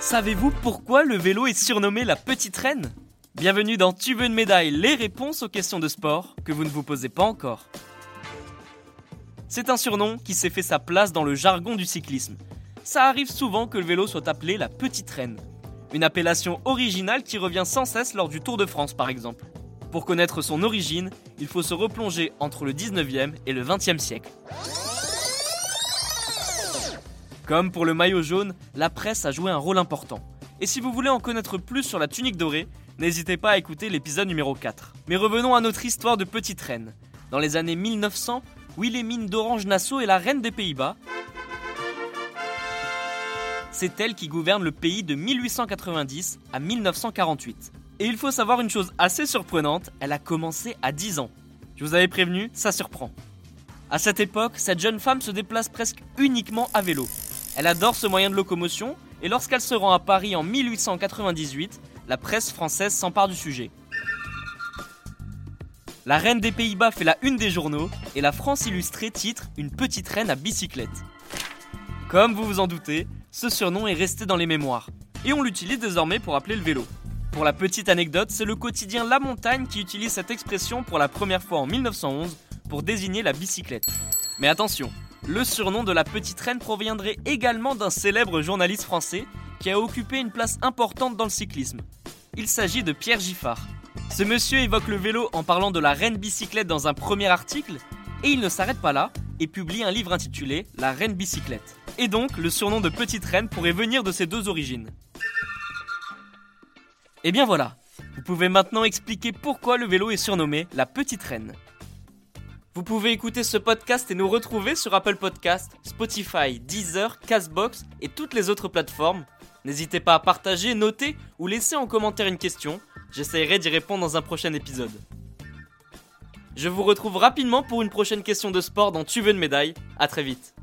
Savez-vous pourquoi le vélo est surnommé la petite reine? Bienvenue dans Tu veux une médaille, les réponses aux questions de sport que vous ne vous posez pas encore. C'est un surnom qui s'est fait sa place dans le jargon du cyclisme. Ça arrive souvent que le vélo soit appelé la petite reine. Une appellation originale qui revient sans cesse lors du Tour de France par exemple. Pour connaître son origine, il faut se replonger entre le 19e et le 20e siècle. Comme pour le maillot jaune, la presse a joué un rôle important. Et si vous voulez en connaître plus sur la tunique dorée, n'hésitez pas à écouter l'épisode numéro 4. Mais revenons à notre histoire de petite reine. Dans les années 1900, Wilhelmine d'Orange-Nassau est la reine des Pays-Bas. C'est elle qui gouverne le pays de 1890 à 1948. Et il faut savoir une chose assez surprenante, elle a commencé à 10 ans. Je vous avais prévenu, ça surprend. À cette époque, cette jeune femme se déplace presque uniquement à vélo. Elle adore ce moyen de locomotion et lorsqu'elle se rend à Paris en 1898, la presse française s'empare du sujet. La reine des Pays-Bas fait la une des journaux et la France illustrée titre Une petite reine à bicyclette. Comme vous vous en doutez, ce surnom est resté dans les mémoires et on l'utilise désormais pour appeler le vélo. Pour la petite anecdote, c'est le quotidien La Montagne qui utilise cette expression pour la première fois en 1911 pour désigner la bicyclette. Mais attention, le surnom de la petite reine proviendrait également d'un célèbre journaliste français qui a occupé une place importante dans le cyclisme. Il s'agit de Pierre Giffard. Ce monsieur évoque le vélo en parlant de la reine bicyclette dans un premier article, et il ne s'arrête pas là et publie un livre intitulé La reine bicyclette. Et donc, le surnom de petite reine pourrait venir de ces deux origines. Et bien voilà, vous pouvez maintenant expliquer pourquoi le vélo est surnommé la petite reine. Vous pouvez écouter ce podcast et nous retrouver sur Apple Podcast, Spotify, Deezer, Castbox et toutes les autres plateformes. N'hésitez pas à partager, noter ou laisser en commentaire une question. J'essaierai d'y répondre dans un prochain épisode. Je vous retrouve rapidement pour une prochaine question de sport dans Tu veux une médaille. A très vite.